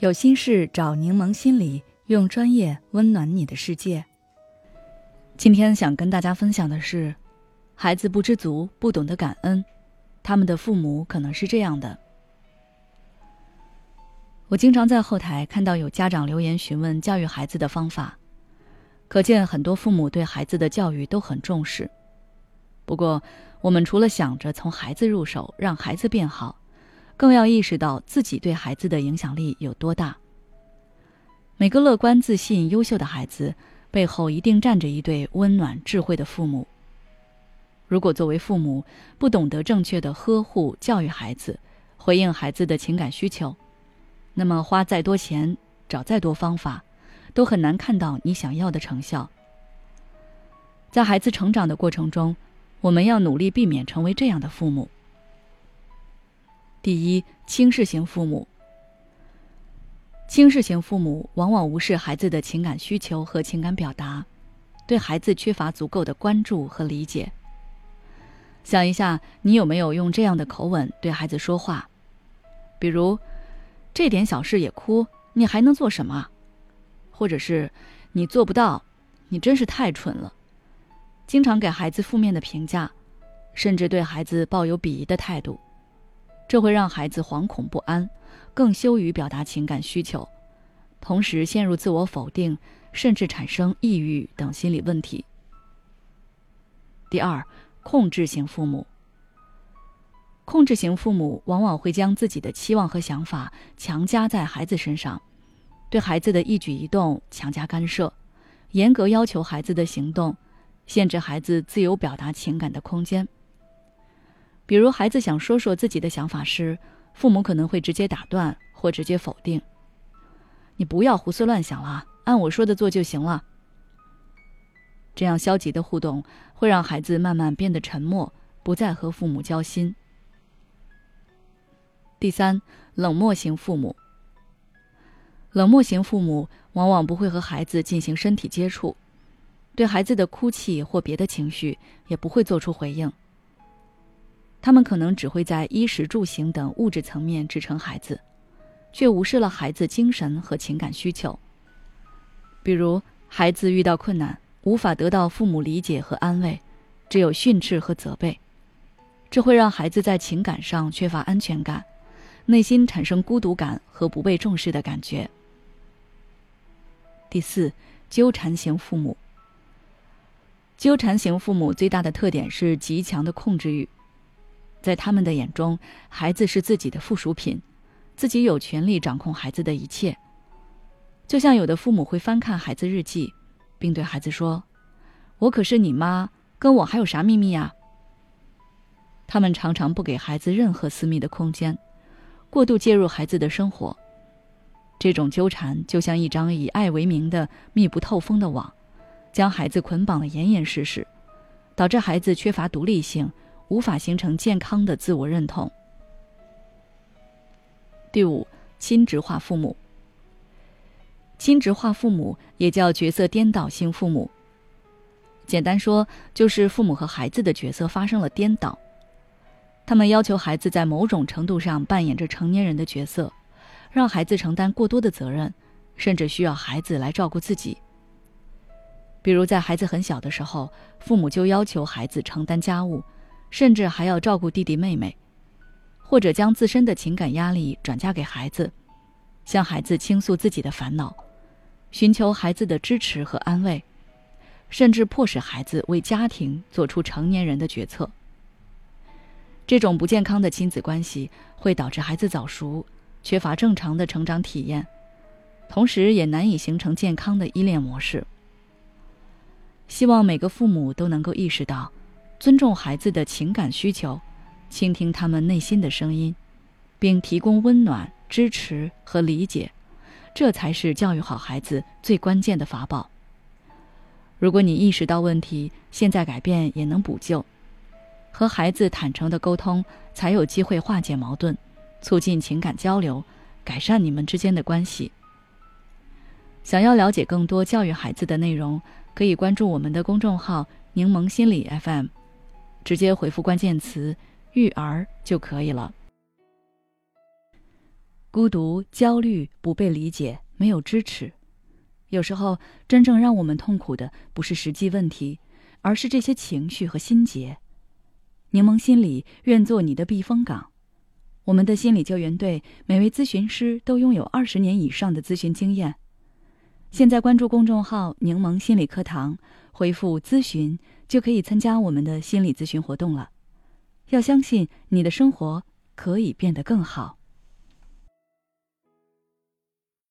有心事找柠檬心理，用专业温暖你的世界。今天想跟大家分享的是，孩子不知足，不懂得感恩，他们的父母可能是这样的。我经常在后台看到有家长留言询问教育孩子的方法，可见很多父母对孩子的教育都很重视。不过，我们除了想着从孩子入手让孩子变好，更要意识到自己对孩子的影响力有多大。每个乐观、自信、优秀的孩子背后一定站着一对温暖、智慧的父母。如果作为父母不懂得正确的呵护、教育孩子，回应孩子的情感需求，那么花再多钱，找再多方法，都很难看到你想要的成效。在孩子成长的过程中，我们要努力避免成为这样的父母。第一，轻视型父母。轻视型父母往往无视孩子的情感需求和情感表达，对孩子缺乏足够的关注和理解。想一下，你有没有用这样的口吻对孩子说话？比如，这点小事也哭，你还能做什么？或者是，你做不到，你真是太蠢了。经常给孩子负面的评价，甚至对孩子抱有鄙夷的态度，这会让孩子惶恐不安，更羞于表达情感需求，同时陷入自我否定，甚至产生抑郁等心理问题。第二，控制型父母。控制型父母往往会将自己的期望和想法强加在孩子身上，对孩子的一举一动强加干涉，严格要求孩子的行动。限制孩子自由表达情感的空间。比如，孩子想说说自己的想法时，父母可能会直接打断或直接否定：“你不要胡思乱想了，按我说的做就行了。”这样消极的互动会让孩子慢慢变得沉默，不再和父母交心。第三，冷漠型父母。冷漠型父母往往不会和孩子进行身体接触。对孩子的哭泣或别的情绪也不会做出回应。他们可能只会在衣食住行等物质层面支撑孩子，却无视了孩子精神和情感需求。比如，孩子遇到困难无法得到父母理解和安慰，只有训斥和责备，这会让孩子在情感上缺乏安全感，内心产生孤独感和不被重视的感觉。第四，纠缠型父母。纠缠型父母最大的特点是极强的控制欲，在他们的眼中，孩子是自己的附属品，自己有权利掌控孩子的一切。就像有的父母会翻看孩子日记，并对孩子说：“我可是你妈，跟我还有啥秘密呀？”他们常常不给孩子任何私密的空间，过度介入孩子的生活。这种纠缠就像一张以爱为名的密不透风的网。将孩子捆绑的严严实实，导致孩子缺乏独立性，无法形成健康的自我认同。第五，亲职化父母。亲职化父母也叫角色颠倒性父母。简单说，就是父母和孩子的角色发生了颠倒。他们要求孩子在某种程度上扮演着成年人的角色，让孩子承担过多的责任，甚至需要孩子来照顾自己。比如，在孩子很小的时候，父母就要求孩子承担家务，甚至还要照顾弟弟妹妹，或者将自身的情感压力转嫁给孩子，向孩子倾诉自己的烦恼，寻求孩子的支持和安慰，甚至迫使孩子为家庭做出成年人的决策。这种不健康的亲子关系会导致孩子早熟，缺乏正常的成长体验，同时也难以形成健康的依恋模式。希望每个父母都能够意识到，尊重孩子的情感需求，倾听他们内心的声音，并提供温暖、支持和理解，这才是教育好孩子最关键的法宝。如果你意识到问题，现在改变也能补救，和孩子坦诚的沟通，才有机会化解矛盾，促进情感交流，改善你们之间的关系。想要了解更多教育孩子的内容。可以关注我们的公众号“柠檬心理 FM”，直接回复关键词“育儿”就可以了。孤独、焦虑、不被理解、没有支持。有时候，真正让我们痛苦的不是实际问题，而是这些情绪和心结。柠檬心理愿做你的避风港。我们的心理救援队每位咨询师都拥有二十年以上的咨询经验。现在关注公众号“柠檬心理课堂”，回复“咨询”就可以参加我们的心理咨询活动了。要相信你的生活可以变得更好。